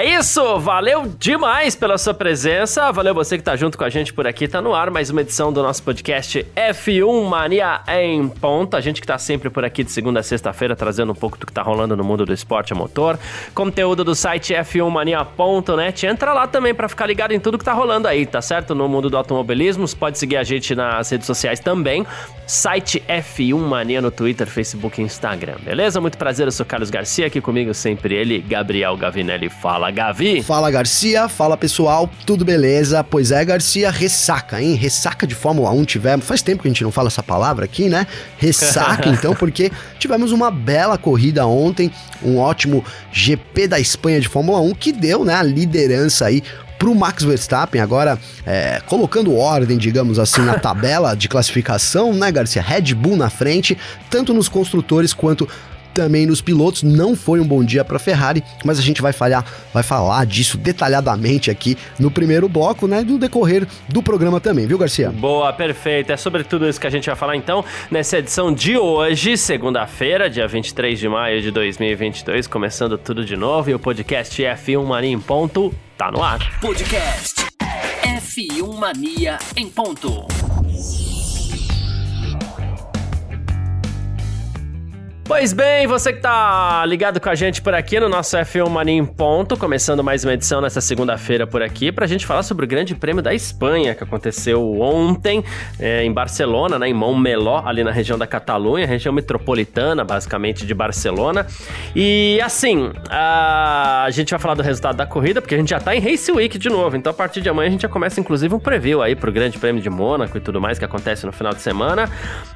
É isso, valeu demais pela sua presença, valeu você que tá junto com a gente por aqui, tá no ar mais uma edição do nosso podcast F1 Mania em ponta, a gente que tá sempre por aqui de segunda a sexta-feira trazendo um pouco do que tá rolando no mundo do esporte a motor, conteúdo do site f1mania.net, entra lá também para ficar ligado em tudo que tá rolando aí, tá certo? No mundo do automobilismo, você pode seguir a gente nas redes sociais também, site F1 Mania no Twitter, Facebook e Instagram, beleza? Muito prazer, eu sou Carlos Garcia, aqui comigo sempre ele, Gabriel Gavinelli, fala. Fala, Gavi. Fala, Garcia. Fala, pessoal. Tudo beleza? Pois é, Garcia, ressaca, hein? Ressaca de Fórmula 1 tivemos. Faz tempo que a gente não fala essa palavra aqui, né? Ressaca, então, porque tivemos uma bela corrida ontem, um ótimo GP da Espanha de Fórmula 1 que deu, né, a liderança aí pro Max Verstappen, agora é, colocando ordem, digamos assim, na tabela de classificação, né, Garcia? Red Bull na frente, tanto nos construtores quanto também nos pilotos. Não foi um bom dia para Ferrari, mas a gente vai falhar, vai falar disso detalhadamente aqui no primeiro bloco, né, do decorrer do programa também, viu, Garcia? Boa, perfeito. É sobre tudo isso que a gente vai falar então nessa edição de hoje, segunda-feira, dia 23 de maio de 2022, começando tudo de novo e o podcast F1 Mania em ponto tá no ar. Podcast F1 Mania em ponto. Pois bem, você que tá ligado com a gente por aqui no nosso F1 Mania em Ponto, começando mais uma edição nessa segunda-feira por aqui, pra gente falar sobre o Grande Prêmio da Espanha, que aconteceu ontem é, em Barcelona, né, em Montmeló, ali na região da Catalunha, região metropolitana, basicamente, de Barcelona. E assim, a, a gente vai falar do resultado da corrida, porque a gente já tá em Race Week de novo, então a partir de amanhã a gente já começa, inclusive, um preview aí pro Grande Prêmio de Mônaco e tudo mais que acontece no final de semana.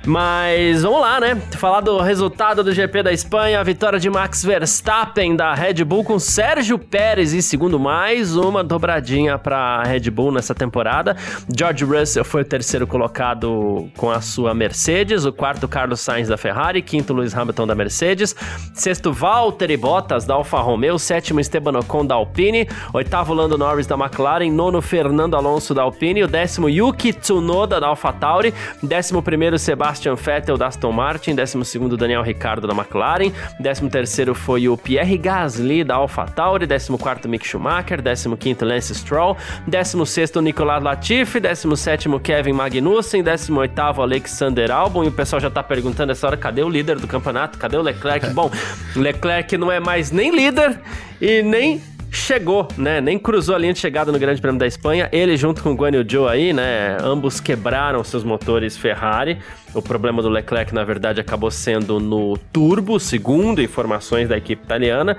Mas vamos lá, né, falar do resultado do GP da Espanha, a vitória de Max Verstappen da Red Bull com Sérgio Pérez em segundo, mais uma dobradinha para Red Bull nessa temporada. George Russell foi o terceiro colocado com a sua Mercedes, o quarto Carlos Sainz da Ferrari, quinto Lewis Hamilton da Mercedes, sexto Valtteri Bottas da Alfa Romeo, sétimo Esteban Ocon da Alpine, oitavo Lando Norris da McLaren, nono Fernando Alonso da Alpine, o décimo Yuki Tsunoda da AlphaTauri, décimo primeiro Sebastian Vettel da Aston Martin, décimo segundo Daniel Ricciardo Ricciardo da McLaren, 13º foi o Pierre Gasly da AlphaTauri, 14º Mick Schumacher, 15º Lance Stroll, 16º Nicolas Latifi, 17º Kevin Magnussen, 18º Alexander Albon, e o pessoal já tá perguntando essa hora, cadê o líder do campeonato? Cadê o Leclerc? Bom, Leclerc não é mais nem líder e nem chegou, né? Nem cruzou a linha de chegada no Grande Prêmio da Espanha. Ele junto com o Guan Yu Zhou aí, né? Ambos quebraram seus motores Ferrari. O problema do Leclerc, na verdade, acabou sendo no turbo, segundo informações da equipe italiana.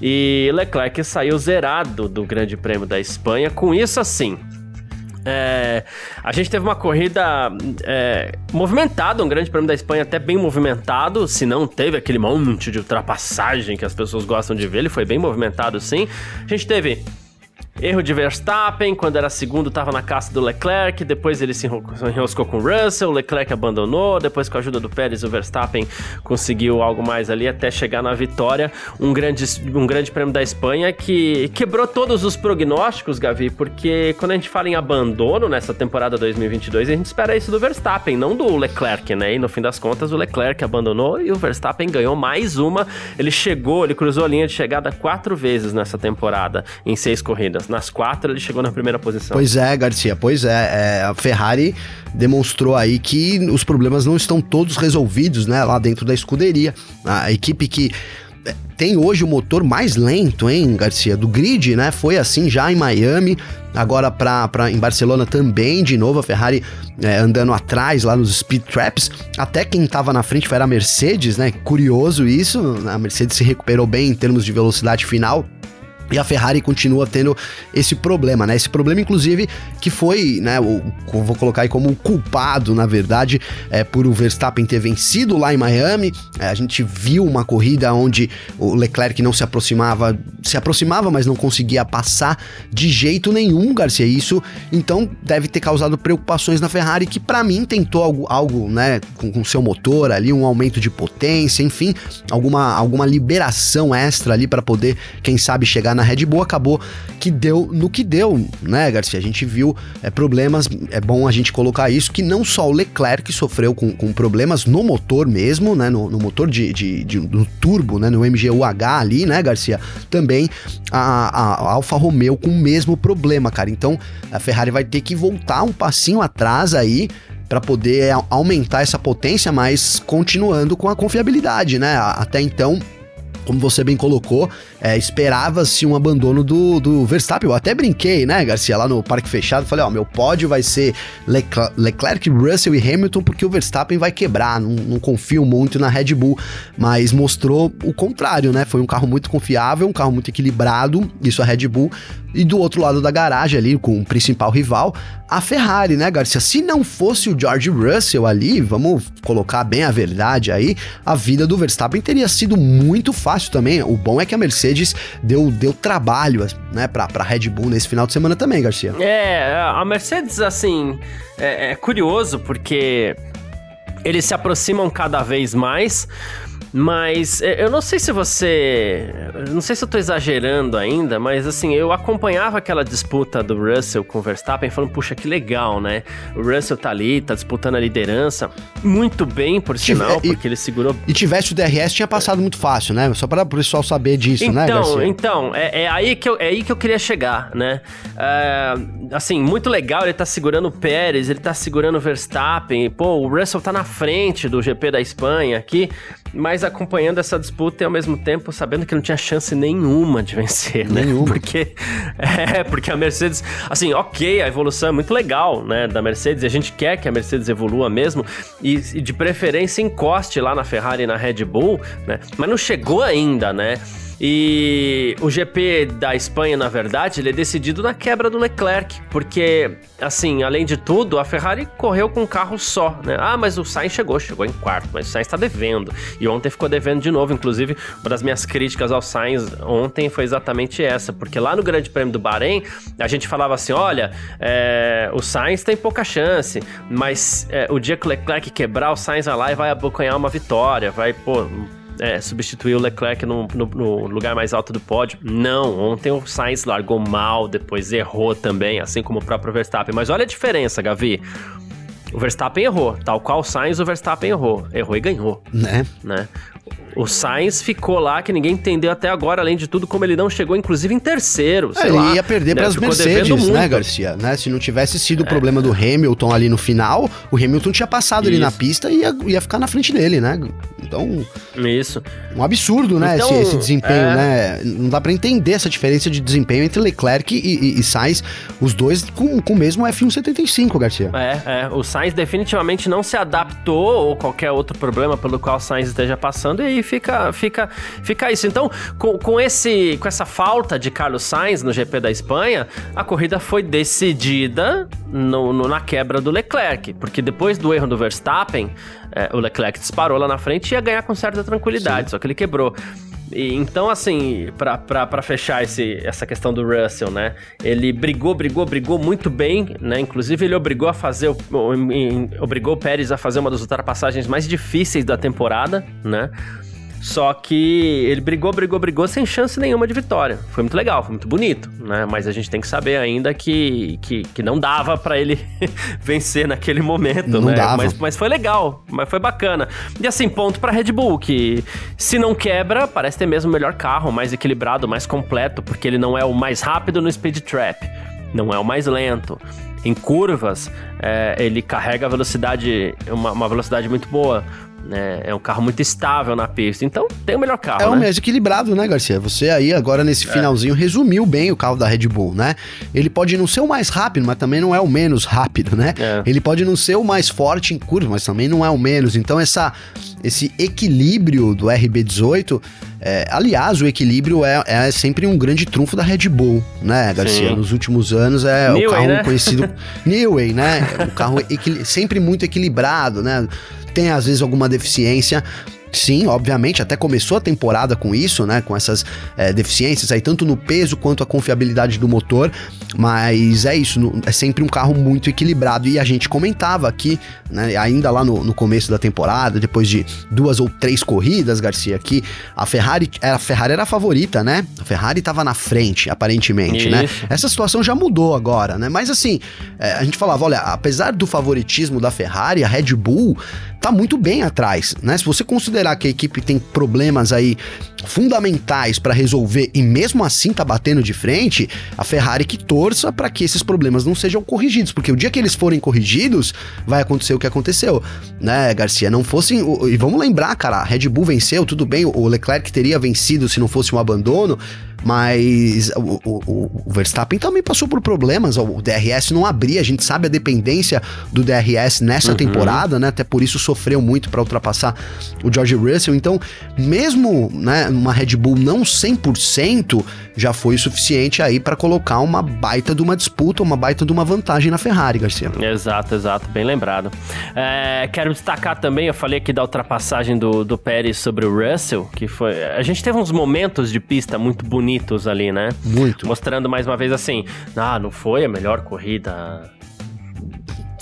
E Leclerc saiu zerado do Grande Prêmio da Espanha. Com isso, assim, é, a gente teve uma corrida é, movimentada, um grande prêmio da Espanha até bem movimentado, se não teve aquele monte de ultrapassagem que as pessoas gostam de ver, ele foi bem movimentado sim. A gente teve Erro de Verstappen, quando era segundo estava na caça do Leclerc, depois ele se enroscou com o Russell, o Leclerc abandonou, depois com a ajuda do Pérez o Verstappen conseguiu algo mais ali até chegar na vitória, um grande, um grande prêmio da Espanha que quebrou todos os prognósticos, Gavi, porque quando a gente fala em abandono nessa temporada 2022, a gente espera isso do Verstappen, não do Leclerc, né? E no fim das contas o Leclerc abandonou e o Verstappen ganhou mais uma, ele chegou, ele cruzou a linha de chegada quatro vezes nessa temporada, em seis corridas. Nas quatro ele chegou na primeira posição. Pois é, Garcia, pois é. é a Ferrari demonstrou aí que os problemas não estão todos resolvidos, né? Lá dentro da escuderia. A equipe que é, tem hoje o motor mais lento, hein, Garcia? Do grid, né? Foi assim já em Miami, agora pra, pra, em Barcelona também, de novo, a Ferrari é, andando atrás lá nos speed traps. Até quem tava na frente foi a Mercedes, né? Curioso isso. A Mercedes se recuperou bem em termos de velocidade final E a Ferrari continua tendo esse problema, né? Esse problema, inclusive, que foi, né? O, vou colocar aí como culpado, na verdade, é, por o Verstappen ter vencido lá em Miami. É, a gente viu uma corrida onde o Leclerc não se aproximava, se aproximava, mas não conseguia passar de jeito nenhum, Garcia. Isso, então, deve ter causado preocupações na Ferrari, que para mim tentou algo, algo né, com, com seu motor ali, um aumento de potência, enfim, alguma, alguma liberação extra ali para poder, quem sabe, chegar na Red Bull, acabou que deu no que deu, né, Garcia? A gente viu é, problemas, é bom a gente colocar isso, que não só o Leclerc sofreu com, com problemas no motor mesmo, né, no, no motor de, de, de, turbo, né, no MGUH ali, né, Garcia? Também a, a Alfa Romeo com o mesmo problema, cara. Então a Ferrari vai ter que voltar um passinho atrás aí para poder aumentar essa potência, mas continuando com a confiabilidade, né? Até então como você bem colocou, é, esperava-se um abandono do, do Verstappen. Eu até brinquei, né, Garcia, lá no Parque Fechado. Falei, ó, meu pódio vai ser Leclerc, Leclerc, Russell e Hamilton, porque o Verstappen vai quebrar. Não, não confio muito na Red Bull. Mas mostrou o contrário, né? Foi um carro muito confiável, um carro muito equilibrado. Isso a Red Bull. E do outro lado da garagem ali, com o principal rival, a Ferrari, né, Garcia? Se não fosse o George Russell ali, vamos colocar bem a verdade aí, a vida do Verstappen teria sido muito fácil também. O bom é que a Mercedes deu, deu trabalho, né, pra, pra Red Bull nesse final de semana também, Garcia. É, a Mercedes, assim, é, é curioso porque eles se aproximam cada vez mais. Mas é, eu não sei se você. Não sei se eu tô exagerando ainda, mas assim, eu acompanhava aquela disputa do Russell com o Verstappen, falando, puxa, que legal, né? O Russell tá ali, tá disputando a liderança. Muito bem, por sinal, e, porque ele segurou. E tivesse o DRS, tinha passado muito fácil, né? Só para o pessoal saber disso, então, né, Garcia? Então, é, é, aí que eu, é aí que eu queria chegar, né? É, assim, muito legal, ele tá segurando o Pérez, ele tá segurando o Verstappen. Pô, o Russell tá na frente do GP da Espanha aqui mas acompanhando essa disputa e ao mesmo tempo sabendo que não tinha chance nenhuma de vencer, né? Nenhuma. Porque, é, porque a Mercedes, assim, ok, a evolução é muito legal, né, da Mercedes, e a gente quer que a Mercedes evolua mesmo, e, e de preferência encoste lá na Ferrari e na Red Bull, né? Mas não chegou ainda, né? E o GP da Espanha, na verdade, ele é decidido na quebra do Leclerc, porque, assim, além de tudo, a Ferrari correu com um carro só, né? Ah, mas o Sainz chegou, chegou em quarto, mas o Sainz está devendo. E ontem ficou devendo de novo. Inclusive, uma das minhas críticas ao Sainz ontem foi exatamente essa, porque lá no Grande Prêmio do Bahrein, a gente falava assim: olha, é, o Sainz tem pouca chance, mas é, o dia que o Leclerc quebrar, o Sainz vai lá e vai abocanhar uma vitória, vai, pô é, substituir o Leclerc no, no, no, lugar mais alto do pódio. Não, ontem o Sainz largou mal, depois errou também, assim como o próprio Verstappen. Mas olha a diferença, Gavi. O Verstappen errou, tal qual o Sainz, o Verstappen errou. Errou e ganhou. Né? né? O Sainz ficou lá, que ninguém entendeu até agora, além de tudo, como ele não chegou, inclusive, em terceiro. É, ele ia perder né? para as Mercedes, né, Garcia? Né? Se não tivesse sido o é. problema do Hamilton ali no final, o Hamilton tinha passado Isso. ali na pista e ia, ia ficar na frente dele, né? Então. Isso. Um absurdo, né? Então, esse, esse, desempenho, é... né? Não dá para entender essa diferença de desempenho entre Leclerc e, e, e Sainz, os dois com, com o mesmo F175, Garcia. É, é. O Sainz definitivamente não se adaptou ou qualquer outro problema pelo qual o Sainz esteja passando, e aí fica, fica, fica isso. Então, com, com, esse, com essa falta de Carlos Sainz no GP da Espanha, a corrida foi decidida no, no, na quebra do Leclerc, porque depois do erro do Verstappen, é, o Leclerc disparou lá na frente e ia ganhar com certa tranquilidade, Sim. só que ele quebrou. E, então, assim, para fechar esse, essa questão do Russell, né? Ele brigou, brigou, brigou muito bem, né? Inclusive, ele obrigou a fazer. Obrigou o Pérez a fazer uma das ultrapassagens mais difíceis da temporada, né? Só que ele brigou, brigou, brigou sem chance nenhuma de vitória. Foi muito legal, foi muito bonito, né? Mas a gente tem que saber ainda que, que, que não dava para ele vencer naquele momento, não né? Dava. Mas, mas foi legal, mas foi bacana. E assim, ponto para Red Bull, que se não quebra, parece ter mesmo o melhor carro, mais equilibrado, mais completo, porque ele não é o mais rápido no speed trap, não é o mais lento. Em curvas, é, ele carrega a velocidade, uma, uma velocidade muito boa né? É um carro muito estável na pista. Então tem o melhor carro. É né? um mais equilibrado, né, Garcia? Você aí agora nesse é. finalzinho resumiu bem o carro da Red Bull, né? Ele pode não ser o mais rápido, mas também não é o menos rápido, né? É. Ele pode não ser o mais forte em curva, mas também não é o menos. Então essa esse equilíbrio do RB18. É, aliás, o equilíbrio é, é, sempre um grande trunfo da Red Bull, né, Garcia? Sim. Nos últimos anos é New o carro né? conhecido Newey, né? O carro sempre muito equilibrado, né? Tem às vezes alguma deficiência, Sim, obviamente, até começou a temporada com isso, né? Com essas é, deficiências aí, tanto no peso quanto a confiabilidade do motor. Mas é isso, é sempre um carro muito equilibrado. E a gente comentava aqui, né? Ainda lá no, no começo da temporada, depois de duas ou três corridas, Garcia, que a Ferrari, a Ferrari era a favorita, né? A Ferrari estava na frente, aparentemente, né? isso. né? Essa situação já mudou agora, né? Mas assim, é, a gente falava, olha, apesar do favoritismo da Ferrari, a Red Bull tá muito bem atrás, né? Se você considerar que a equipe tem problemas aí fundamentais para resolver e mesmo assim tá batendo de frente, a Ferrari que torça para que esses problemas não sejam corrigidos, porque o dia que eles forem corrigidos, vai acontecer o que aconteceu, né, Garcia? Não fossem. E vamos lembrar, cara, a Red Bull venceu, tudo bem, o Leclerc teria vencido se não fosse um abandono, mas o, o, o, Verstappen também passou por problemas. O DRS não abria, a gente sabe a dependência do DRS nessa uhum. temporada, né? Até por isso sofreu muito para ultrapassar o George Russell. Então, mesmo né, uma Red Bull não 100%, já foi suficiente aí para colocar uma baita de uma disputa, uma baita de uma vantagem na Ferrari, Garcia. Exato, exato, bem lembrado. É, quero destacar também, eu falei aqui da ultrapassagem do, do Pérez sobre o Russell, que foi. A gente teve uns momentos de pista muito bonitos ali, né? Muito. Mostrando mais uma vez assim, ah, não foi a melhor corrida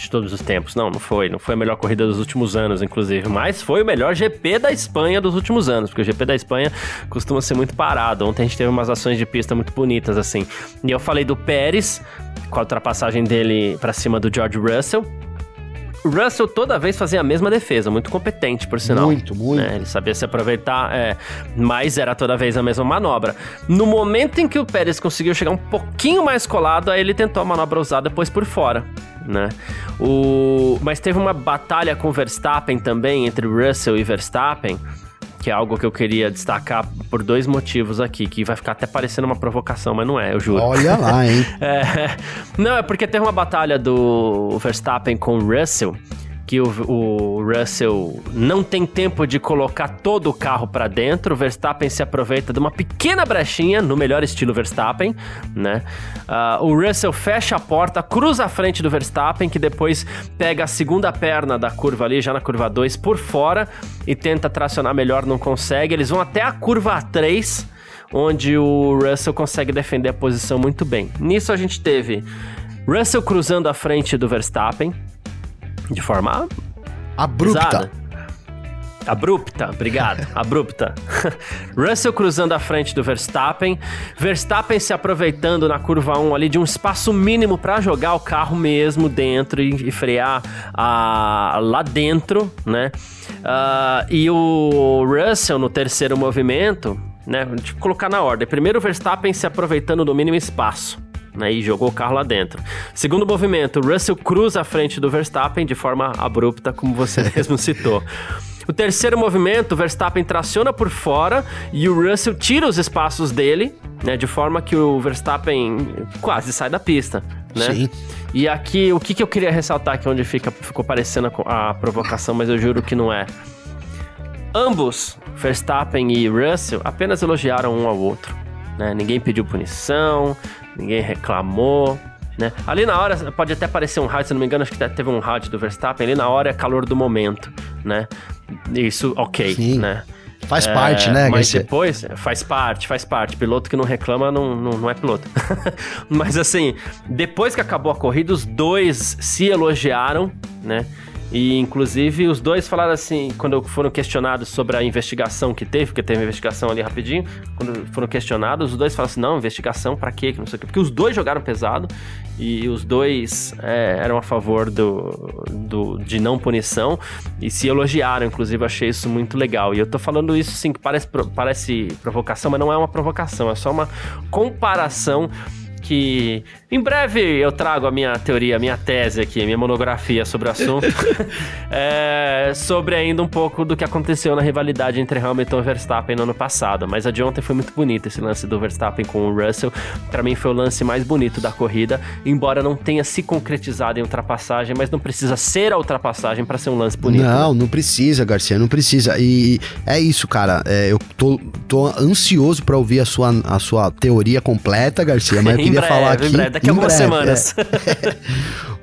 de todos os tempos. Não, não foi. Não foi a melhor corrida dos últimos anos, inclusive. Mas foi o melhor GP da Espanha dos últimos anos. Porque o GP da Espanha costuma ser muito parado. Ontem a gente teve umas ações de pista muito bonitas, assim. E eu falei do Pérez, com a ultrapassagem dele para cima do George Russell. O Russell toda vez fazia a mesma defesa, muito competente, por sinal. Muito, muito. É, ele sabia se aproveitar, é, mas era toda vez a mesma manobra. No momento em que o Pérez conseguiu chegar um pouquinho mais colado, aí ele tentou a manobra usada depois por fora né? O... Mas teve uma batalha com Verstappen também, entre Russell e Verstappen, que é algo que eu queria destacar por dois motivos aqui, que vai ficar até parecendo uma provocação, mas não é, eu juro. Olha lá, hein? é... Não, é porque teve uma batalha do Verstappen com o Russell que o, o, Russell não tem tempo de colocar todo o carro para dentro. O Verstappen se aproveita de uma pequena brechinha, no melhor estilo Verstappen, né? Uh, o Russell fecha a porta, cruza a frente do Verstappen, que depois pega a segunda perna da curva ali, já na curva 2, por fora e tenta tracionar melhor, não consegue. Eles vão até a curva 3, onde o Russell consegue defender a posição muito bem. Nisso a gente teve Russell cruzando a frente do Verstappen, de forma abrupta. Pesada. Abrupta, obrigado. Abrupta. Russell cruzando a frente do Verstappen. Verstappen se aproveitando na curva 1 ali de um espaço mínimo para jogar o carro mesmo dentro e, e frear uh, lá dentro, né? Uh, e o Russell no terceiro movimento, né? Deixa eu colocar na ordem. Primeiro o Verstappen se aproveitando do mínimo espaço né, e jogou o carro lá dentro. Segundo movimento, Russell cruza a frente do Verstappen de forma abrupta, como você mesmo citou. O terceiro movimento, Verstappen traciona por fora e o Russell tira os espaços dele, né, de forma que o Verstappen quase sai da pista, né? Sim. E aqui, o que, que eu queria ressaltar aqui onde fica, ficou parecendo a, a provocação, mas eu juro que não é. Ambos, Verstappen e Russell, apenas elogiaram um ao outro. Né? Ninguém pediu punição, ninguém reclamou. Né? Ali na hora, pode até parecer um rádio, se não me engano, acho que teve um rádio do Verstappen. Ali na hora é calor do momento, né? Isso, ok, Sim. né? Faz é, parte, né, Mas depois, faz parte, faz parte. Piloto que não reclama não, não, não é piloto. mas assim, depois que acabou a corrida, os dois se elogiaram, né? E, inclusive, os dois falaram assim, quando foram questionados sobre a investigação que teve, porque teve uma investigação ali rapidinho, quando foram questionados, os dois falaram assim, não, investigação pra quê? Que não sei o quê. Porque os dois jogaram pesado e os dois é, eram a favor do, do, de não punição e se elogiaram, inclusive, achei isso muito legal. E eu tô falando isso, assim, que parece, parece provocação, mas não é uma provocação, é só uma comparação que em breve eu trago a minha teoria, a minha tese aqui, a minha monografia sobre o assunto. é, sobre ainda um pouco do que aconteceu na rivalidade entre Hamilton e Verstappen no ano passado. Mas a de ontem foi muito bonita, esse lance do Verstappen com o Russell. Para mim foi o lance mais bonito da corrida, embora não tenha se concretizado em ultrapassagem, mas não precisa ser a ultrapassagem para ser um lance bonito. Não, não precisa, Garcia, não precisa. E é isso, cara. É, eu tô, tô ansioso para ouvir a sua, a sua teoria completa, Garcia, mas eu queria breve, falar aqui. Daqui a algumas semanas. É.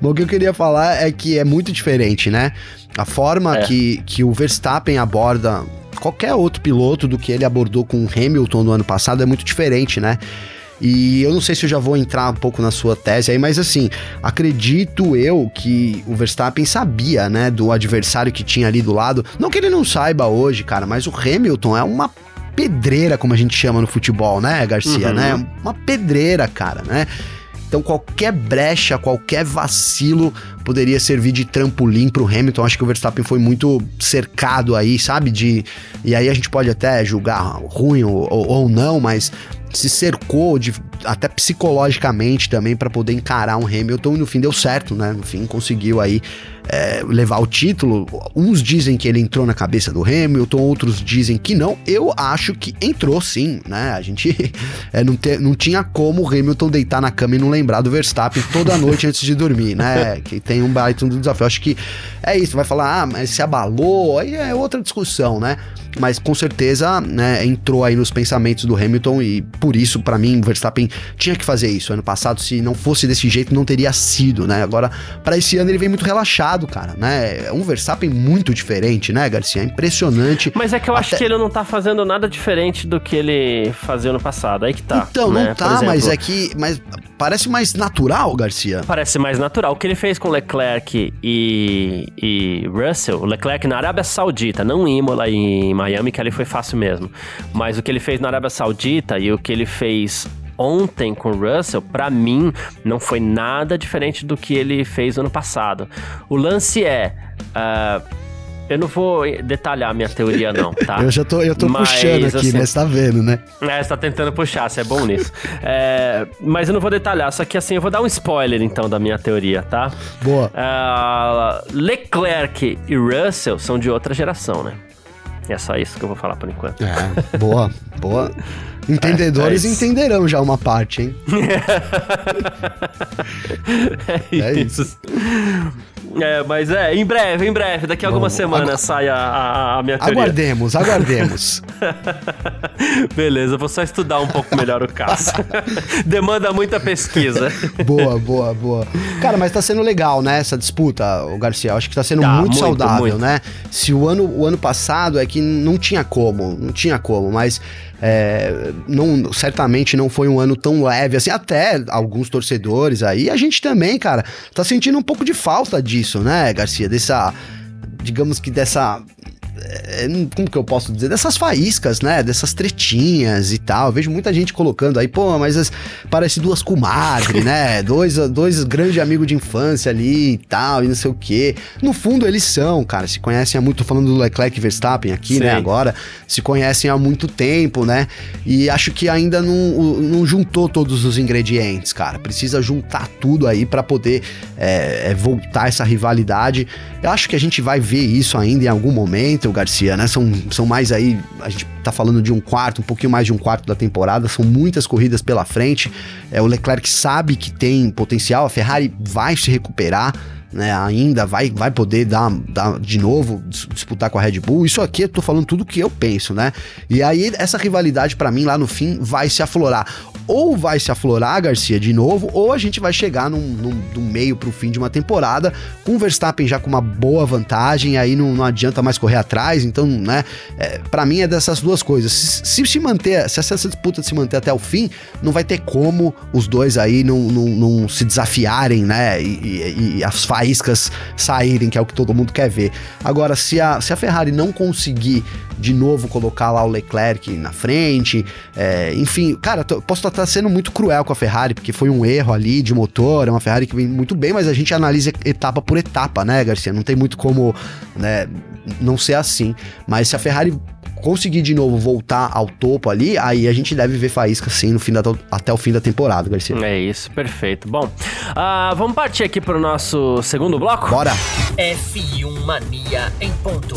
o que eu queria falar é que é muito diferente, né? A forma é. que, que o Verstappen aborda qualquer outro piloto do que ele abordou com o Hamilton no ano passado é muito diferente, né? E eu não sei se eu já vou entrar um pouco na sua tese aí, mas assim, acredito eu que o Verstappen sabia, né, do adversário que tinha ali do lado. Não que ele não saiba hoje, cara, mas o Hamilton é uma pedreira, como a gente chama no futebol, né, Garcia, uhum. né? Uma pedreira, cara, né? Então qualquer brecha, qualquer vacilo poderia servir de trampolim para o Hamilton. Acho que o Verstappen foi muito cercado aí, sabe? De e aí a gente pode até julgar ruim ou, ou não, mas se cercou de, até psicologicamente também para poder encarar um Hamilton e no fim deu certo, né? No fim conseguiu aí é, levar o título. Uns dizem que ele entrou na cabeça do Hamilton, outros dizem que não. Eu acho que entrou sim, né? A gente é, não, te, não tinha como o Hamilton deitar na cama e não lembrar do Verstappen toda noite antes de dormir, né? Que tem um baita do desafio. Acho que é isso. Vai falar, ah, mas se abalou, aí é outra discussão, né? Mas com certeza, né, entrou aí nos pensamentos do Hamilton e por isso, para mim, o Verstappen tinha que fazer isso. Ano passado, se não fosse desse jeito, não teria sido, né? Agora, para esse ano, ele vem muito relaxado cara, né? É um Verstappen muito diferente, né, Garcia? É impressionante. Mas é que eu Até... acho que ele não tá fazendo nada diferente do que ele fazia no passado. Aí que tá. Então, né? não tá, mas é que. Mas parece mais natural, Garcia. Parece mais natural. O que ele fez com Leclerc e, e Russell, o Leclerc na Arábia Saudita, não em Imola e em Miami, que ali foi fácil mesmo. Mas o que ele fez na Arábia Saudita e o que ele fez ontem com o Russell, para mim, não foi nada diferente do que ele fez ano passado. O lance é. Uh, eu não vou detalhar a minha teoria, não, tá? eu já tô, eu tô mas, puxando aqui, assim, né? Você tá vendo, né? É, você tá tentando puxar, você é bom nisso. é, mas eu não vou detalhar, só que assim, eu vou dar um spoiler, então, da minha teoria, tá? Boa. Uh, Leclerc e Russell são de outra geração, né? É só isso que eu vou falar por enquanto. É, boa, boa. Entendedores é, é entenderão já uma parte, hein? é, é isso. É, mas é, em breve, em breve, daqui a algumas semanas agu... sai a, a, a, minha teoria. Aguardemos, aguardemos. Beleza, vou só estudar um pouco melhor o caso. Demanda muita pesquisa. boa, boa, boa. Cara, mas tá sendo legal, né, essa disputa, o Garcia. Acho que tá sendo tá, muito, muito, saudável, muito. né? Se o ano, o ano passado é que não tinha como, não tinha como, mas é, não, certamente não foi um ano tão leve assim, até alguns torcedores aí. A gente também, cara, tá sentindo um pouco de falta disso, né, Garcia? Dessa, digamos que dessa como que eu posso dizer, dessas faíscas, né? Dessas tretinhas e tal. Eu vejo muita gente colocando aí, pô, mas as, parece duas comadres, né? Dois, dois grandes amigos de infância ali e tal, e não sei o quê. No fundo, eles são, cara, se conhecem há muito, tô falando do Leclerc e Verstappen aqui, né, Sim. né? Agora, se conhecem há muito tempo, né? E acho que ainda não, não juntou todos os ingredientes, cara. Precisa juntar tudo aí para poder é, é, voltar essa rivalidade. Eu acho que a gente vai ver isso ainda em algum momento, Garcia, né? São, são mais aí, a gente tá falando de um quarto, um pouquinho mais de um quarto da temporada, são muitas corridas pela frente. É, o Leclerc sabe que tem potencial, a Ferrari vai se recuperar né, ainda vai, vai poder dar, dar de novo, disputar com a Red Bull. Isso aqui eu tô falando tudo que eu penso, né? E aí essa rivalidade para mim lá no fim vai se aflorar. Ou vai se aflorar, Garcia, de novo, ou a gente vai chegar num, num, do meio pro fim de uma temporada com o Verstappen já com uma boa vantagem, aí não, não adianta mais correr atrás. Então, né, é, para mim é dessas duas coisas. Se, se, se manter, se essa disputa se manter até o fim, não vai ter como os dois aí não, não, não se desafiarem, né? E, e, e as faíscas saírem, que é o que todo mundo quer ver. Agora, se a, se a Ferrari não conseguir de novo colocar lá o Leclerc na frente, é, enfim, cara, posso estar sendo muito cruel com a Ferrari, porque foi um erro ali de motor, é uma Ferrari que vem muito bem, mas a gente analisa etapa por etapa, né, Garcia? Não tem muito como né, não ser assim. Mas se a Ferrari conseguir de novo voltar ao topo ali, aí a gente deve ver faísca sim no fim da, até o fim da temporada, Garcia. É isso, perfeito. Bom, uh, vamos partir aqui para o nosso segundo bloco? Bora! F1 Mania em ponto.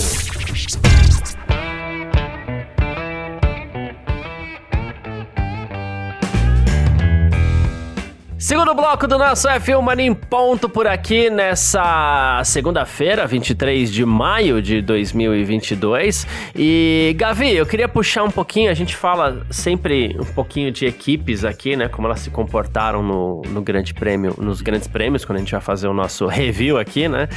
Segundo bloco do nosso F1 Mania em ponto por aqui nessa segunda-feira, 23 de maio de 2022. E Gavi, eu queria puxar um pouquinho, a gente fala sempre um pouquinho de equipes aqui, né, como elas se comportaram no, no Grande Prêmio, nos grandes prêmios, quando a gente vai fazer o nosso review aqui, né?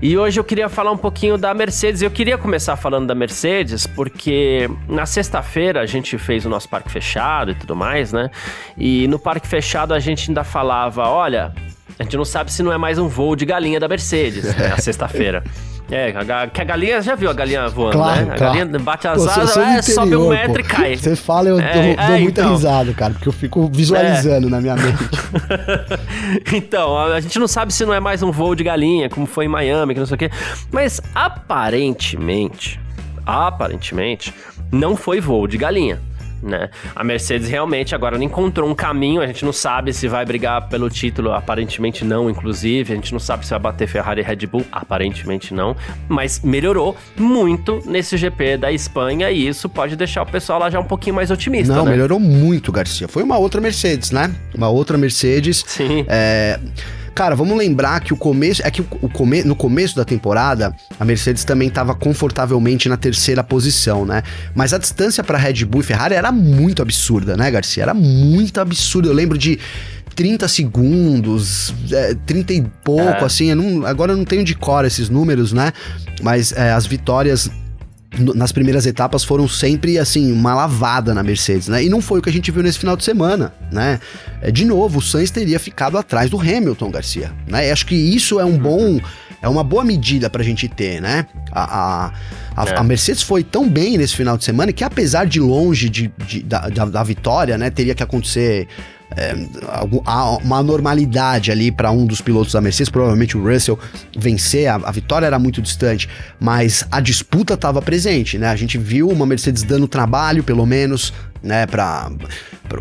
E hoje eu queria falar um pouquinho da Mercedes. Eu queria começar falando da Mercedes porque na sexta-feira a gente fez o nosso parque fechado e tudo mais, né? E no parque fechado a gente ainda falava: olha, a gente não sabe se não é mais um voo de galinha da Mercedes, né, na sexta-feira. É, a, que a galinha, já viu a galinha voando, claro, né? A claro. galinha bate as asas, é, sobe um metro pô. e cai. Você fala, eu É, dou, é, dou muita então. risada, cara, porque eu fico visualizando na minha mente. então, a gente não sabe se não é mais um voo de galinha, como foi em Miami, que não sei o quê. Mas aparentemente, aparentemente, não foi voo de galinha. Né? A Mercedes realmente agora não encontrou um caminho, a gente não sabe se vai brigar pelo título, aparentemente não, inclusive, a gente não sabe se vai bater Ferrari e Red Bull, aparentemente não, mas melhorou muito nesse GP da Espanha e isso pode deixar o pessoal lá já um pouquinho mais otimista, Não, né? melhorou muito, Garcia. Foi uma outra Mercedes, né? Uma outra Mercedes. Sim. É, Cara, vamos lembrar que o começo. É que o, come, no começo da temporada, a Mercedes também estava confortavelmente na terceira posição, né? Mas a distância para Red Bull e Ferrari era muito absurda, né, Garcia? Era muito absurda. Eu lembro de 30 segundos, é, 30 e pouco, É. assim. eu não- agora eu não tenho de cor esses números, né? Mas é, as vitórias nas primeiras etapas foram sempre assim uma lavada na Mercedes, né? E não foi o que a gente viu nesse final de semana, né? É, de novo, o Sainz teria ficado atrás do Hamilton, Garcia, né? E acho que isso é um bom é uma boa medida pra gente ter, né? A, a, a- É. a Mercedes foi tão bem nesse final de semana que apesar de longe de, de- da, da, da vitória, né? Teria que acontecer é, uma normalidade ali para um dos pilotos da Mercedes, provavelmente o Russell vencer, a, a vitória era muito distante, mas a disputa estava presente, né? A gente viu uma Mercedes dando trabalho, pelo menos, né, para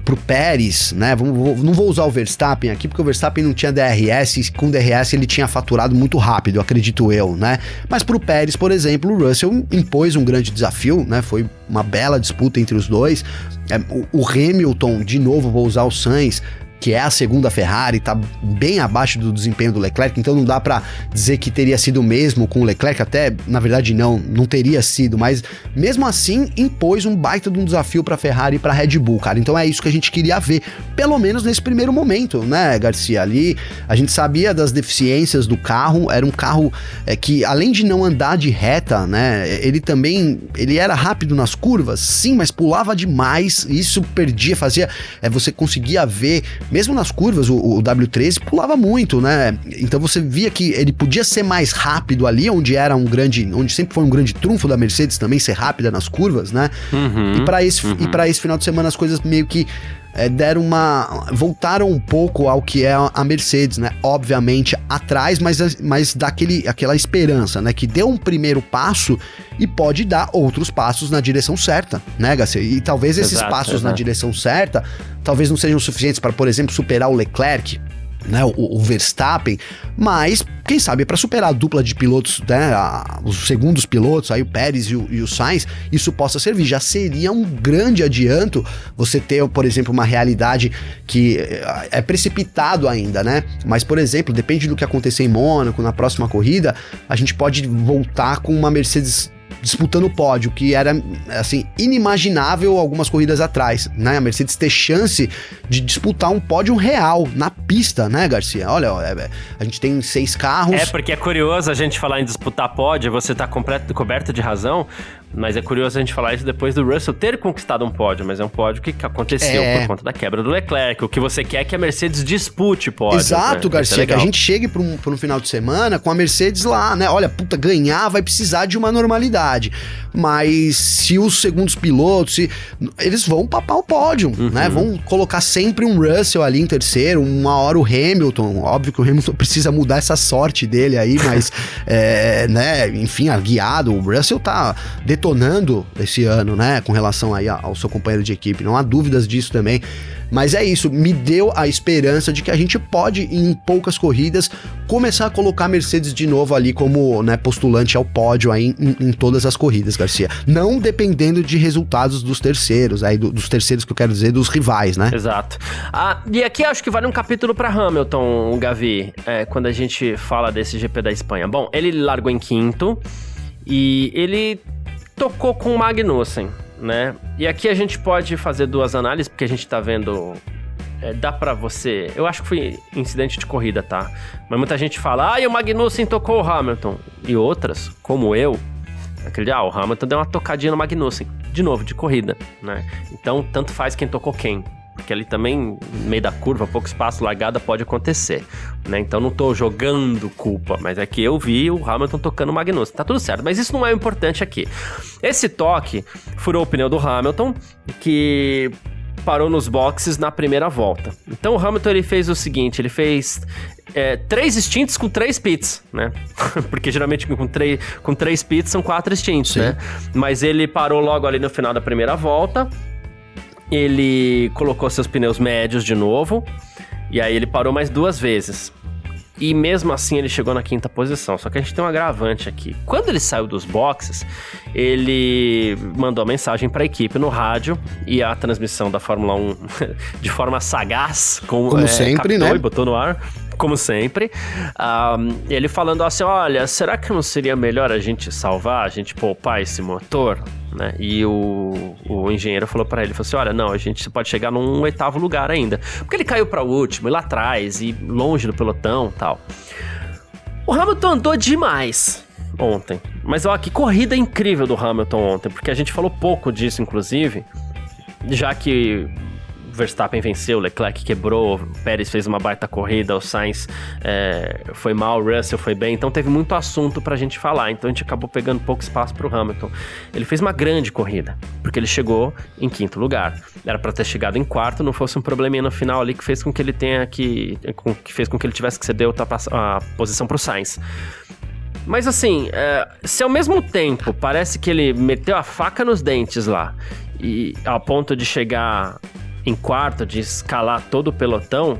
pro Pérez, né? Vamos, não vou usar o Verstappen aqui porque o Verstappen não tinha DRS e com DRS ele tinha faturado muito rápido, acredito eu, né? Mas pro Pérez, por exemplo, o Russell impôs um grande desafio, né? Foi uma bela disputa entre os dois. É, o Hamilton, de novo, vou usar o Sainz, que é a segunda Ferrari, tá bem abaixo do desempenho do Leclerc, então não dá pra dizer que teria sido o mesmo com o Leclerc, até na verdade não, não teria sido, mas mesmo assim impôs um baita de um desafio pra Ferrari e pra Red Bull, cara. Então é isso que a gente queria ver, pelo menos nesse primeiro momento, né, Garcia? Ali a gente sabia das deficiências do carro, era um carro é, que além de não andar de reta, né, ele também ele era rápido nas curvas, sim, mas pulava demais, isso perdia, fazia, é, você conseguia ver mesmo nas curvas, o, o W13 pulava muito, né? Então você via que ele podia ser mais rápido ali, onde era um grande, onde sempre foi um grande trunfo da Mercedes também ser rápida nas curvas, né? Uhum. E para esse e para esse final de semana as coisas meio que é, deram uma voltaram um pouco ao que é a Mercedes, né? Obviamente atrás, mas mas daquele aquela esperança, né? Que deu um primeiro passo e pode dar outros passos na direção certa, né, Garcia? E talvez esses Exato, passos na direção certa talvez não sejam suficientes para, por exemplo, superar o Leclerc, né, o, o Verstappen, mas quem sabe para superar a dupla de pilotos, né, a- os segundos pilotos, aí o Pérez e o, e o Sainz, isso possa servir. Já seria um grande adianto você ter, por exemplo, uma realidade que eh, é precipitado ainda, né? Mas, por exemplo, depende do que acontecer em Mônaco, na próxima corrida, a gente pode voltar com uma Mercedes disputando o pódio, que era assim inimaginável algumas corridas atrás, né? A Mercedes ter chance de disputar um pódio real na pista, né, Garcia? Olha, é- é- a gente tem seis carros. É, porque é curioso a gente falar em disputar pódio, você tá completo, coberto de razão, mas é curioso a gente falar isso depois do Russell ter conquistado um pódio, mas é um pódio que aconteceu É. por conta da quebra do Leclerc. O que você quer é que a Mercedes dispute pódio. Exato, né? Garcia, Isso é que a gente chegue para um, pra um final de semana com a Mercedes lá, né? Olha, puta, ganhar vai precisar de uma normalidade. Mas se os segundos pilotos, se, eles vão papar o pódio, uhum. né? Vão colocar sempre um Russell ali em terceiro, uma hora o Hamilton. Óbvio que o Hamilton precisa mudar essa sorte dele aí, mas, é, né, enfim, guiado. O Russell tá detonando esse ano, né, com relação aí ao seu companheiro de equipe. Não há dúvidas disso também. Mas é isso, me deu a esperança de que a gente pode, em poucas corridas, começar a colocar a Mercedes de novo ali como né, postulante ao pódio aí em, em, todas as corridas, Garcia. Não dependendo de resultados dos terceiros, aí do, dos terceiros que eu quero dizer, dos rivais, né? Exato. Ah, e aqui acho que vale um capítulo para Hamilton, Gavi, é, quando a gente fala desse GP da Espanha. Bom, ele largou em quinto e ele tocou com o Magnussen né? E aqui a gente pode fazer duas análises, porque a gente tá vendo. É, dá para você. Eu acho que foi incidente de corrida, tá? Mas muita gente fala, ah, e o Magnussen tocou o Hamilton. E outras, como eu, aquele, ah, o Hamilton deu uma tocadinha no Magnussen. De novo, de corrida, né? Então, tanto faz quem tocou quem porque ali também, no meio da curva, pouco espaço, largada pode acontecer, né? Então não tô jogando culpa, mas é que eu vi o Hamilton tocando o Magnussen, tá tudo certo, mas isso não é o importante aqui. Esse toque furou o pneu do Hamilton, que parou nos boxes na primeira volta. Então o Hamilton ele fez o seguinte, ele fez é, três stints com três pits, né? Porque geralmente com, três, com três pits são quatro stints, Sim. né? Mas ele parou logo ali no final da primeira volta, ele colocou seus pneus médios de novo. E aí ele parou mais duas vezes. E mesmo assim ele chegou na quinta posição. Só que a gente tem um agravante aqui. Quando ele saiu dos boxes, ele mandou a mensagem para a equipe no rádio e a transmissão da Fórmula 1 de forma sagaz, como, como é, sempre, né? E botou no ar como sempre. Um, ele falando assim: olha, será que não seria melhor a gente salvar, a gente poupar esse motor? Né? E o, o engenheiro falou para ele, falou assim, olha, não, a gente pode chegar num oitavo lugar ainda. Porque ele caiu para o último, e lá atrás, e longe do pelotão tal. O Hamilton andou demais ontem. Mas ó, que corrida incrível do Hamilton ontem, porque a gente falou pouco disso, inclusive, já que Verstappen venceu, Leclerc quebrou, Pérez fez uma baita corrida, o Sainz é, foi mal, Russell foi bem, então teve muito assunto pra gente falar, então a gente acabou pegando pouco espaço pro Hamilton. Ele fez uma grande corrida, porque ele chegou em quinto lugar. Era para ter chegado em quarto, não fosse um probleminha no final ali que fez com que ele tenha que. que fez com que ele tivesse que ceder a, a posição pro Sainz. Mas assim, é, se ao mesmo tempo parece que ele meteu a faca nos dentes lá, e ao ponto de chegar em quarto, de escalar todo o pelotão,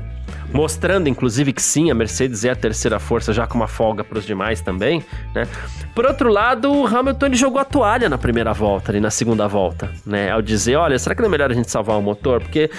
mostrando inclusive que sim, a Mercedes é a terceira força, já com uma folga para os demais também, né? Por outro lado, o Hamilton ele jogou a toalha na primeira volta, ali na segunda volta, né? Ao dizer, olha, será que não é melhor a gente salvar o motor? Porque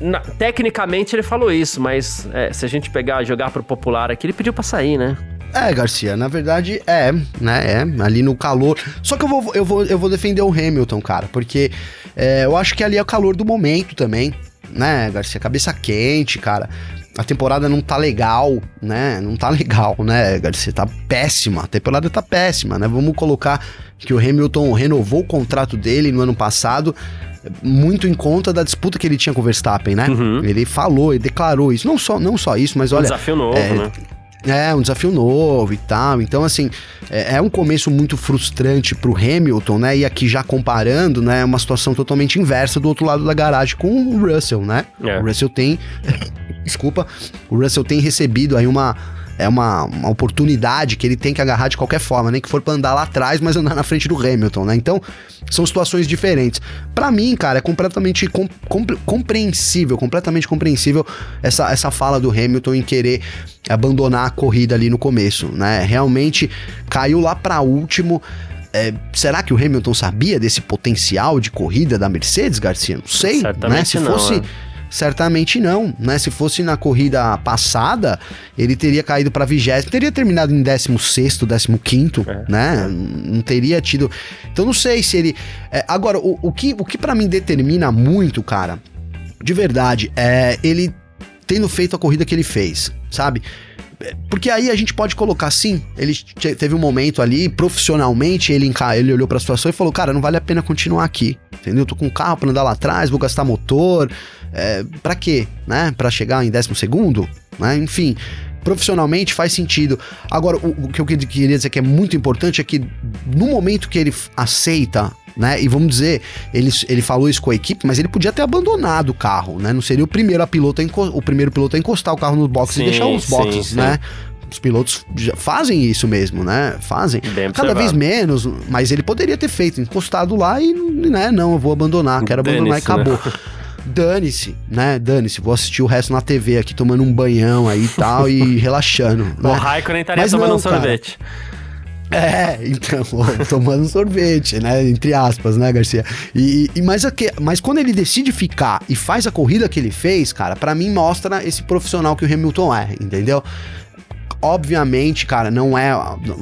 na, tecnicamente ele falou isso, mas é, se a gente pegar jogar pro popular aqui, ele pediu para sair, né? É, Garcia, na verdade é, né? É, ali no calor. Só que eu vou, eu vou, eu vou defender o Hamilton, cara, porque é, eu acho que ali é o calor do momento também, né, Garcia? Cabeça quente, cara. A temporada não tá legal, né? Não tá legal, né, Garcia? Tá péssima. A temporada tá péssima, né? Vamos colocar que o Hamilton renovou o contrato dele no ano passado muito em conta da disputa que ele tinha com o Verstappen, né? Uhum. Ele falou e declarou isso. Não só, não só isso, mas olha. Um desafio novo, é, né? É, um desafio novo e tal. Então, assim, é, é, um começo muito frustrante pro Hamilton, né? E aqui já comparando, né? É uma situação totalmente inversa do outro lado da garagem com o Russell, né? É. O Russell tem. Desculpa. O Russell tem recebido aí uma é uma, uma oportunidade que ele tem que agarrar de qualquer forma, nem que for pra andar lá atrás, mas andar na frente do Hamilton, né? Então, são situações diferentes. Para mim, cara, é completamente com, compreensível, completamente compreensível essa, essa fala do Hamilton em querer abandonar a corrida ali no começo, né? Realmente caiu lá para último. É, será que o Hamilton sabia desse potencial de corrida da Mercedes, Garcia? Não sei, Certamente né? Se não, fosse. É Certamente não, né? Se fosse na corrida passada, ele teria caído para vigésimo, teria terminado em 16 décimo quinto, é. né? Não teria tido. Então não sei se ele. É, agora, o, o que, o que para mim determina muito, cara, de verdade, é ele tendo feito a corrida que ele fez, sabe? Porque aí a gente pode colocar assim, ele teve um momento ali, profissionalmente, ele, ele olhou para a situação e falou: "Cara, não vale a pena continuar aqui". Entendeu? Tô com um carro para andar lá atrás, vou gastar motor, é, para quê, né? Para chegar em décimo segundo, né? Enfim, profissionalmente faz sentido. Agora, o, o que eu queria dizer que é muito importante é que no momento que ele aceita né? E vamos dizer, ele, ele falou isso com a equipe, mas ele podia ter abandonado o carro, né? Não seria o primeiro a piloto a o primeiro piloto a encostar o carro no box sim, e deixar os boxes, sim, né? Os pilotos fazem isso mesmo, né? Fazem. Bem Cada vez menos, mas ele poderia ter feito, encostado lá e, né? Não, eu vou abandonar, quero abandonar e acabou. Né? dane-se, né? Dane-se, vou assistir o resto na TV aqui, tomando um banhão aí e tal, e relaxando. O né? Raikkonen estaria Mas tomando não, um sorvete. É, então, tomando sorvete, né? Entre aspas, né, Garcia? E, e mas, mas quando ele decide ficar e faz a corrida que ele fez, cara, para mim mostra esse profissional que o Hamilton é, entendeu? Obviamente, cara, não é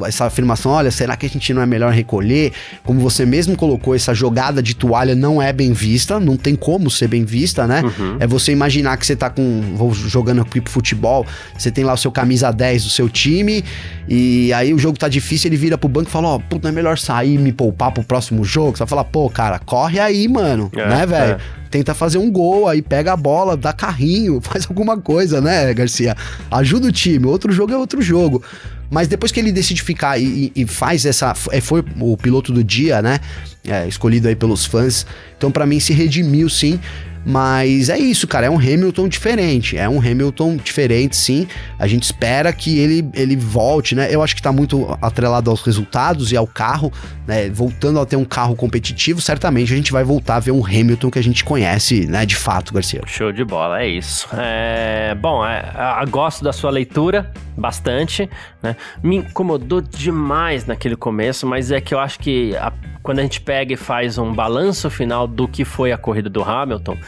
essa afirmação, olha, será que a gente não é melhor recolher? Como você mesmo colocou, essa jogada de toalha não é bem vista, não tem como ser bem vista, né? Uhum. É você imaginar que você tá com, vou jogando aqui pro futebol, você tem lá o seu camisa 10 do seu time, e aí o jogo tá difícil, ele vira pro banco e fala, ó, oh, puta, é melhor sair e me poupar pro próximo jogo. Você vai falar, pô, cara, corre aí, mano, é, né, velho? É tenta fazer um gol, aí pega a bola, dá carrinho, faz alguma coisa, né, Garcia? Ajuda o time. Outro jogo é outro jogo. Mas depois que ele decide ficar e, e faz essa. É, foi o piloto do dia, né? É, escolhido aí pelos fãs. Então, para mim, se redimiu sim. Mas é isso, cara. É um Hamilton diferente. É um Hamilton diferente, sim. A gente espera que ele, ele volte, né? Eu acho que tá muito atrelado aos resultados e ao carro, né? Voltando a ter um carro competitivo, certamente a gente vai voltar a ver um Hamilton que a gente conhece, né? De fato, Garcia. Show de bola, é isso. É... Bom, é... gosto da sua leitura bastante, né? Me incomodou demais naquele começo, mas é que eu acho que a quando a gente pega e faz um balanço final do que foi a corrida do Hamilton,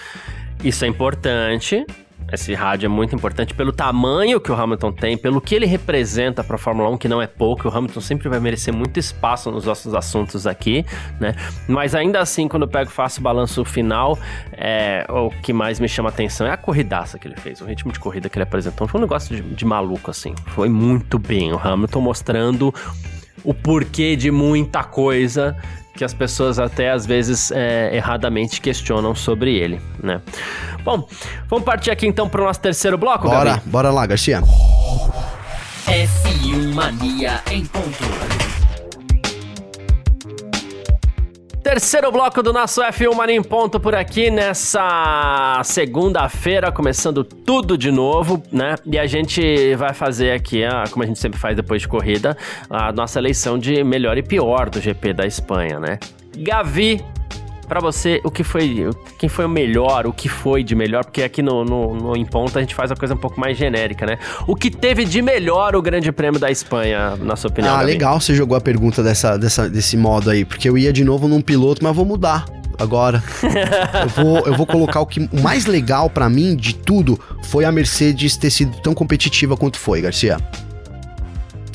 isso é importante. Esse rádio é muito importante pelo tamanho que o Hamilton tem, pelo que ele representa para a Fórmula 1, que não é pouco. O Hamilton sempre vai merecer muito espaço nos nossos assuntos aqui, né? Mas ainda assim, quando eu pego e faço o balanço final, é, o que mais me chama atenção é a corridaça que ele fez, o ritmo de corrida que ele apresentou. Foi um negócio de, de maluco, assim. Foi muito bem. O Hamilton mostrando o porquê de muita coisa que as pessoas até às vezes é, erradamente questionam sobre ele, né? Bom, vamos partir aqui então para o nosso terceiro bloco, Bora, Gabi? bora lá, Garcia. F1 Mania em ponto. Terceiro bloco do nosso F1 Mania em Ponto por aqui nessa segunda-feira, começando tudo de novo, né? E a gente vai fazer aqui, como a gente sempre faz depois de corrida, a nossa eleição de melhor e pior do GP da Espanha, né? Gavi para você, o que foi, quem foi o melhor, o que foi de melhor, porque aqui no, no, no Em Ponta a gente faz uma coisa um pouco mais genérica, né? O que teve de melhor o Grande Prêmio da Espanha, na sua opinião? Ah, legal você jogou a pergunta dessa, dessa, desse modo aí, porque eu ia de novo num piloto, mas vou mudar agora. eu, vou, eu vou colocar o que o mais legal para mim de tudo foi a Mercedes ter sido tão competitiva quanto foi, Garcia.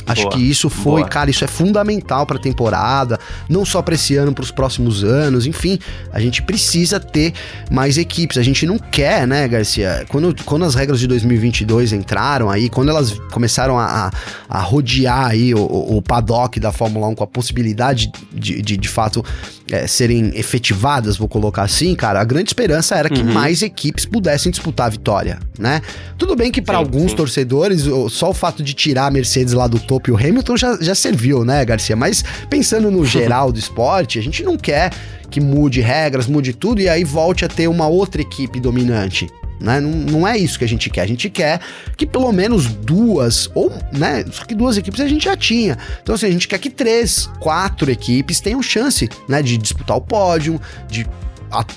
Acho boa, que isso foi, boa. cara, isso é fundamental para a temporada, não só para esse ano, para os próximos anos, enfim, a gente precisa ter mais equipes. A gente não quer, né, Garcia? Quando, quando as regras de 2022 entraram aí, quando elas começaram a, a rodear aí o, o paddock da Fórmula 1 com a possibilidade de, de, de fato, é, serem efetivadas, vou colocar assim, cara, a grande esperança era que uhum. mais equipes pudessem disputar a vitória, né? Tudo bem que para alguns sim. torcedores, só o fato de tirar a Mercedes lá do topo e o Hamilton já, já serviu, né, Garcia? Mas pensando no geral do esporte, a gente não quer que mude regras, mude tudo e aí volte a ter uma outra equipe dominante. Né? Não, não é isso que a gente quer. A gente quer que pelo menos duas, ou, né? Só que duas equipes a gente já tinha. Então, assim, a gente quer que três, quatro equipes tenham chance, né? De disputar o pódio, de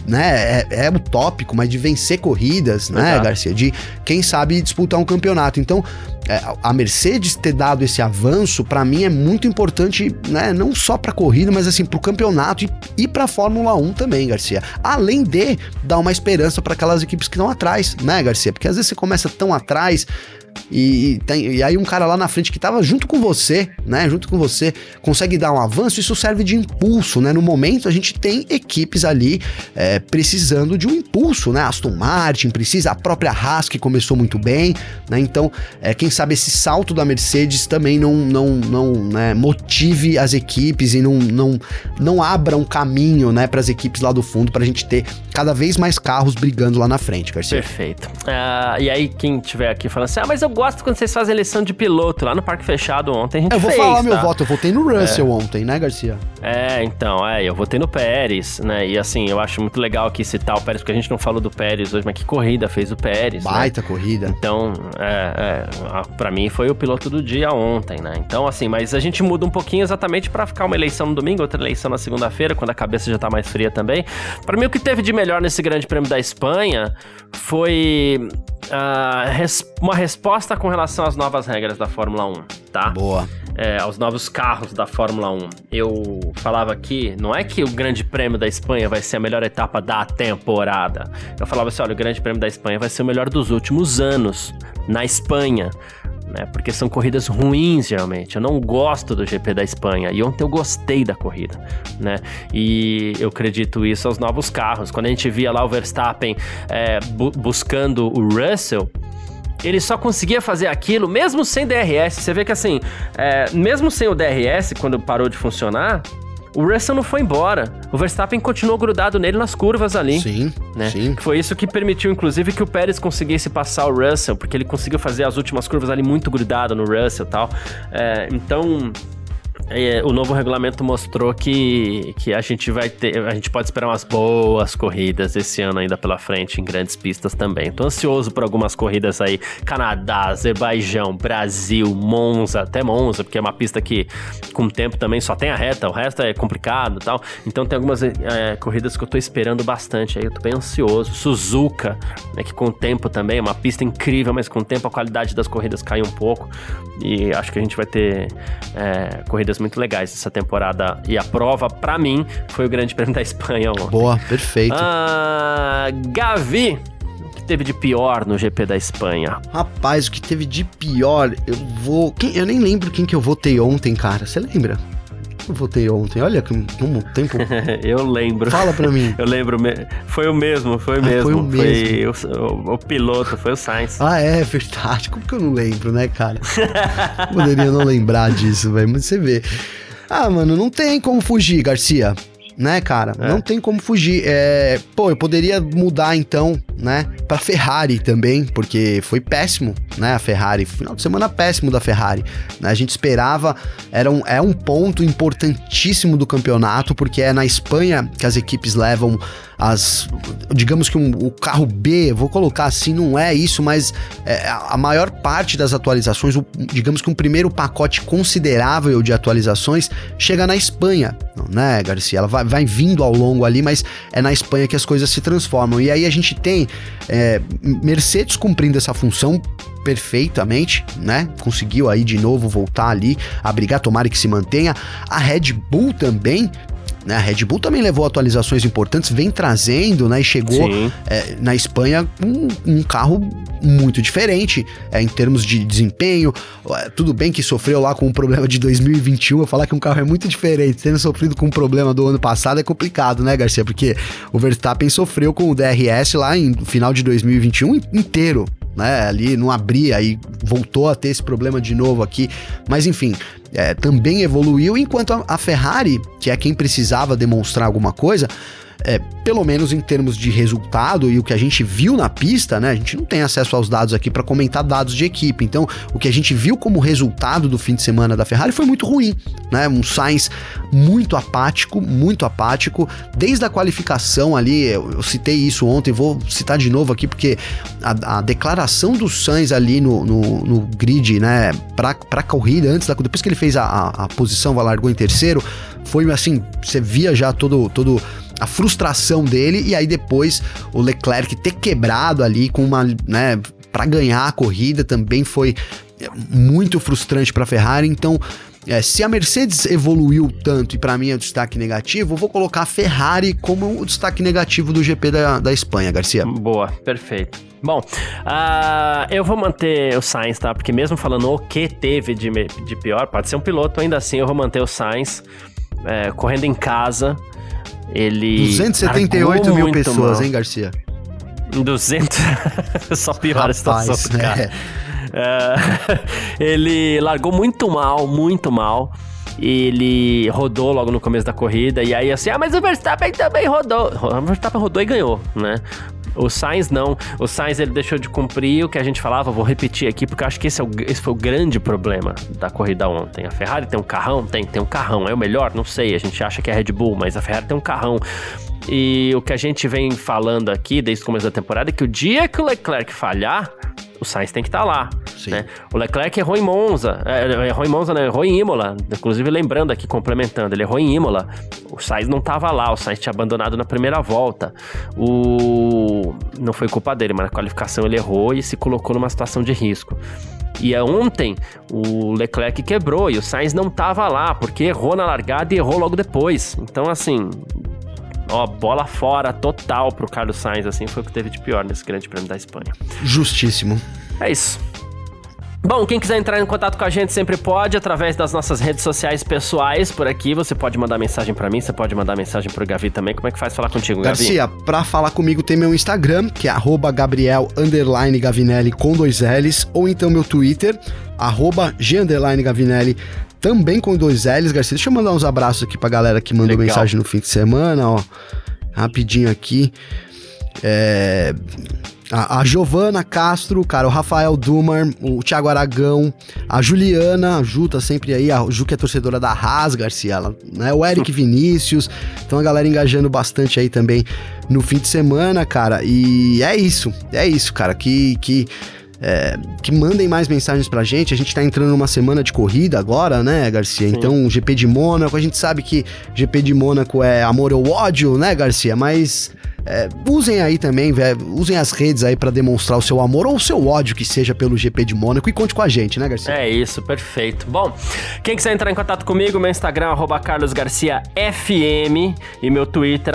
né, é, é utópico, mas de vencer corridas, né, Exato. Garcia? De, quem sabe, disputar um campeonato. Então, a Mercedes ter dado esse avanço, para mim, é muito importante, né? Não só pra corrida, mas assim, pro campeonato e, e pra Fórmula 1 também, Garcia. Além de dar uma esperança para aquelas equipes que estão atrás, né, Garcia? Porque às vezes você começa tão atrás e, tem, e aí um cara lá na frente que tava junto com você, né? Junto com você, consegue dar um avanço, isso serve de impulso, né? No momento a gente tem equipes ali é, precisando de um impulso, né? Aston Martin precisa, a própria Haas que começou muito bem, né? Então, é, quem sabe esse salto da Mercedes também não, não, não né, motive as equipes e não, não, não abra um caminho, né, para as equipes lá do fundo, para a gente ter cada vez mais carros brigando lá na frente, Garcia. Perfeito. Uh, e aí, quem tiver aqui falando assim, ah, mas eu gosto quando vocês fazem eleição de piloto lá no Parque Fechado ontem. A gente Eu vou fez, falar tá? meu voto, eu votei no Russell ontem, né, Garcia? É, então, é, eu votei no Pérez, né? E assim, eu acho muito legal aqui citar o Pérez, porque a gente não falou do Pérez hoje, mas que corrida fez o Pérez, né? Baita corrida. Então, é, é, pra mim foi o piloto do dia ontem, né? Então, assim, mas a gente muda um pouquinho exatamente pra ficar uma eleição no domingo, outra eleição na segunda-feira, quando a cabeça já tá mais fria também. Pra mim, o que teve de melhor nesse Grande Prêmio da Espanha foi ah, res- uma resposta com relação às novas regras da Fórmula 1, tá? Boa. é, aos novos carros da Fórmula 1. Eu falava aqui, não é que o Grande Prêmio da Espanha vai ser a melhor etapa da temporada. Eu falava assim, olha, o Grande Prêmio da Espanha vai ser o melhor dos últimos anos na Espanha. Né, porque são corridas ruins, geralmente. Eu não gosto do GP da Espanha. E ontem eu gostei da corrida, né? E eu acredito isso aos novos carros. Quando a gente via lá o Verstappen é, bu- buscando o Russell, ele só conseguia fazer aquilo mesmo sem DRS. Você vê que assim, é, mesmo sem o DRS, quando parou de funcionar, o Russell não foi embora. O Verstappen continuou grudado nele nas curvas ali. Sim, Né? sim. Foi isso que permitiu, inclusive, que o Pérez conseguisse passar o Russell, porque ele conseguiu fazer as últimas curvas ali muito grudado no Russell e tal. É, então, é, o novo regulamento mostrou que, que a gente vai ter, a gente pode esperar umas boas corridas esse ano ainda pela frente em grandes pistas também. Tô ansioso por algumas corridas aí, Canadá, Azerbaijão, Brasil, Monza, até Monza, porque é uma pista que com o tempo também só tem a reta, o resto é complicado tal. Então tem algumas é, corridas que eu tô esperando bastante aí, eu tô bem ansioso. Suzuka, né, que com o tempo também é uma pista incrível, mas com o tempo a qualidade das corridas cai um pouco. E acho que a gente vai ter é, corridas muito legais essa temporada. E a prova, pra mim, foi o Grande Prêmio da Espanha ontem. Boa, perfeito. Ah, Gavi, o que teve de pior no GP da Espanha? Rapaz, o que teve de pior, eu vou. Quem, eu nem lembro quem que eu votei ontem, cara. Você lembra? Eu votei ontem. Olha como como o tempo. eu lembro. Fala pra mim. Eu lembro, foi o mesmo, foi o Ah, foi mesmo. o Foi o, o- o piloto, foi o Sainz. Ah, é verdade. Como que eu não lembro, né, cara? Poderia não lembrar disso, velho. Mas você vê. Ah, mano, não tem como fugir, Garcia. Né, cara? É. Não tem como fugir. É, pô, eu poderia mudar então, né, pra Ferrari também, porque foi péssimo, né, a Ferrari. Final de semana péssimo da Ferrari. né? A gente esperava, era um, é um ponto importantíssimo do campeonato, porque é na Espanha que as equipes levam as. Digamos que um- o carro B, vou colocar assim, não é isso, mas é, a a maior parte das atualizações, o- digamos que um primeiro pacote considerável de atualizações chega na Espanha, né, Garcia? Ela vai, vai vindo ao longo ali, mas é na Espanha que as coisas se transformam. E aí a gente tem é, Mercedes cumprindo essa função perfeitamente, né? Conseguiu aí de novo voltar ali a brigar, tomara que se mantenha. A Red Bull também. Né, a Red Bull também levou atualizações importantes, vem trazendo, né? E chegou é, na Espanha com um carro muito diferente é, em termos de desempenho. É, Tudo bem que sofreu lá com o problema de 2021. Eu falar que um carro é muito diferente, tendo sofrido com o problema do ano passado é complicado, né, Garcia? Porque o Verstappen sofreu com o DRS lá em final de 2021 inteiro. Né, ali não abria e voltou a ter esse problema de novo aqui, mas enfim, é, também evoluiu. Enquanto a, a Ferrari, que é quem precisava demonstrar alguma coisa, é, pelo menos em termos de resultado e o que a gente viu na pista, né? A gente não tem acesso aos dados aqui para comentar dados de equipe. Então, o que a gente viu como resultado do fim de semana da Ferrari foi muito ruim, né? Um Sainz muito apático, muito apático. Desde a qualificação ali, eu, eu citei isso ontem, vou citar de novo aqui porque a, a declaração do Sainz ali no, no, no grid, né? Pra, pra corrida, antes da depois que ele fez a, a, a posição, largou em terceiro, foi assim, você via já todo todo a frustração dele e aí depois o Leclerc ter quebrado ali com uma, né, para ganhar a corrida também foi é, muito frustrante para a Ferrari. Então, é, se a Mercedes evoluiu tanto e para mim é o destaque negativo, eu vou colocar a Ferrari como o destaque negativo do GP da, da Espanha, Garcia. Boa, perfeito. Bom, ah, eu vou manter o Sainz, tá? Porque mesmo falando o que teve de, de pior, pode ser um piloto, ainda assim eu vou manter o Sainz é, correndo em casa. Ele. 278 largou mil pessoas, mal. hein, Garcia? 200. Só piora a situação Rapaz, do cara. é. É, ele largou muito mal, muito mal. Ele rodou logo no começo da corrida. E aí, assim, ah, mas o Verstappen também rodou. O Verstappen rodou e ganhou, né? O Sainz não. O Sainz ele deixou de cumprir o que a gente falava, vou repetir aqui, porque eu acho que esse, é o, esse foi o grande problema da corrida ontem. A Ferrari tem um carrão? Tem, tem um carrão. É o melhor? Não sei. A gente acha que é Red Bull, mas a Ferrari tem um carrão. E o que a gente vem falando aqui desde o começo da temporada é que o dia que o Leclerc falhar, Sainz tem que estar tá lá. Né? O Leclerc errou em Monza, é, errou em Monza, né? errou em Imola. Inclusive, lembrando aqui, complementando, ele errou em Imola. O Sainz não estava lá, o Sainz tinha abandonado na primeira volta. O... Não foi culpa dele, mas na qualificação ele errou e se colocou numa situação de risco. E ontem o Leclerc quebrou e o Sainz não estava lá, porque errou na largada e errou logo depois. Então, assim, ó, bola fora total pro Carlos Sainz, assim, foi o que teve de pior nesse grande prêmio da Espanha. Justíssimo. É isso. Bom, quem quiser entrar em contato com a gente sempre pode, através das nossas redes sociais pessoais por aqui. Você pode mandar mensagem para mim, você pode mandar mensagem pro Gavi também. Como é que faz falar contigo, Gavi? Garcia, pra falar comigo tem meu Instagram, que é Gabriel Gavinelli com dois L's, ou então meu Twitter, arroba G Gavinelli também com dois L's, Garcia. Deixa eu mandar uns abraços aqui pra galera que mandou Legal. mensagem no fim de semana, ó. Rapidinho aqui. É. A, a Giovana Castro, cara, o Rafael Dumar, o Thiago Aragão, a Juliana, a Ju tá sempre aí, a Ju que é torcedora da Haas, Garcia, ela, né? O Eric Vinícius, então a galera engajando bastante aí também no fim de semana, cara. E é isso, é isso, cara, que. que é, que mandem mais mensagens pra gente. A gente tá entrando numa semana de corrida agora, né, Garcia? Sim. Então, GP de Mônaco, a gente sabe que GP de Mônaco é amor ou ódio, né, Garcia? Mas é, usem aí também, usem as redes aí para demonstrar o seu amor ou o seu ódio que seja pelo GP de Mônaco e conte com a gente, né, Garcia? É isso, perfeito. Bom, quem quiser entrar em contato comigo, meu Instagram é carlosgarciafm e meu Twitter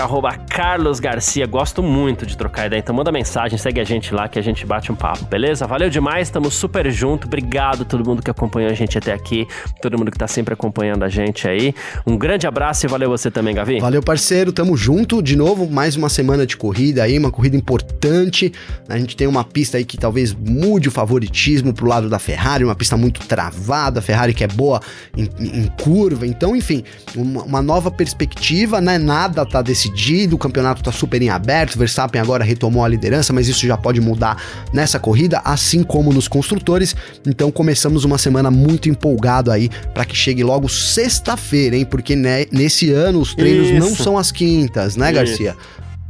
carlosgarcia. Gosto muito de trocar ideia, então manda mensagem, segue a gente lá que a gente bate um papo, beleza? Valeu demais, estamos super junto. Obrigado a todo mundo que acompanhou a gente até aqui, todo mundo que tá sempre acompanhando a gente aí. Um grande abraço e valeu você também, Gavi. Valeu, parceiro, tamo junto de novo, mais uma semana semana de corrida aí, uma corrida importante. A gente tem uma pista aí que talvez mude o favoritismo pro lado da Ferrari, uma pista muito travada, a Ferrari que é boa em, em curva. Então, enfim, uma, uma, nova perspectiva, né? Nada tá decidido, o campeonato tá super em aberto. Verstappen agora retomou a liderança, mas isso já pode mudar nessa corrida, assim como nos construtores. Então, começamos uma semana muito empolgado aí para que chegue logo sexta-feira, hein? Porque né, nesse ano os treinos isso. não são as quintas, né, Garcia?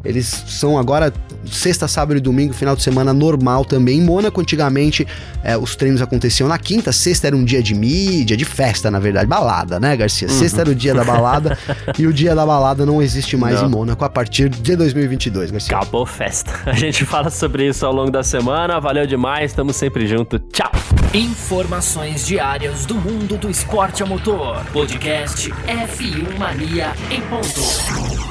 Eles são agora sexta, sábado e domingo, final de semana normal também. Em Mônaco, antigamente, é, os treinos aconteciam na quinta, sexta era um dia de mídia, de festa, na verdade, balada, né, Garcia? Uhum. Sexta era o dia da balada e o dia da balada não existe mais não. em Mônaco a partir de 2022, Garcia. Acabou festa. A gente fala sobre isso ao longo da semana. Valeu demais, estamos sempre junto. Tchau. Informações diárias do mundo do esporte a motor. Podcast F1 Mania em ponto.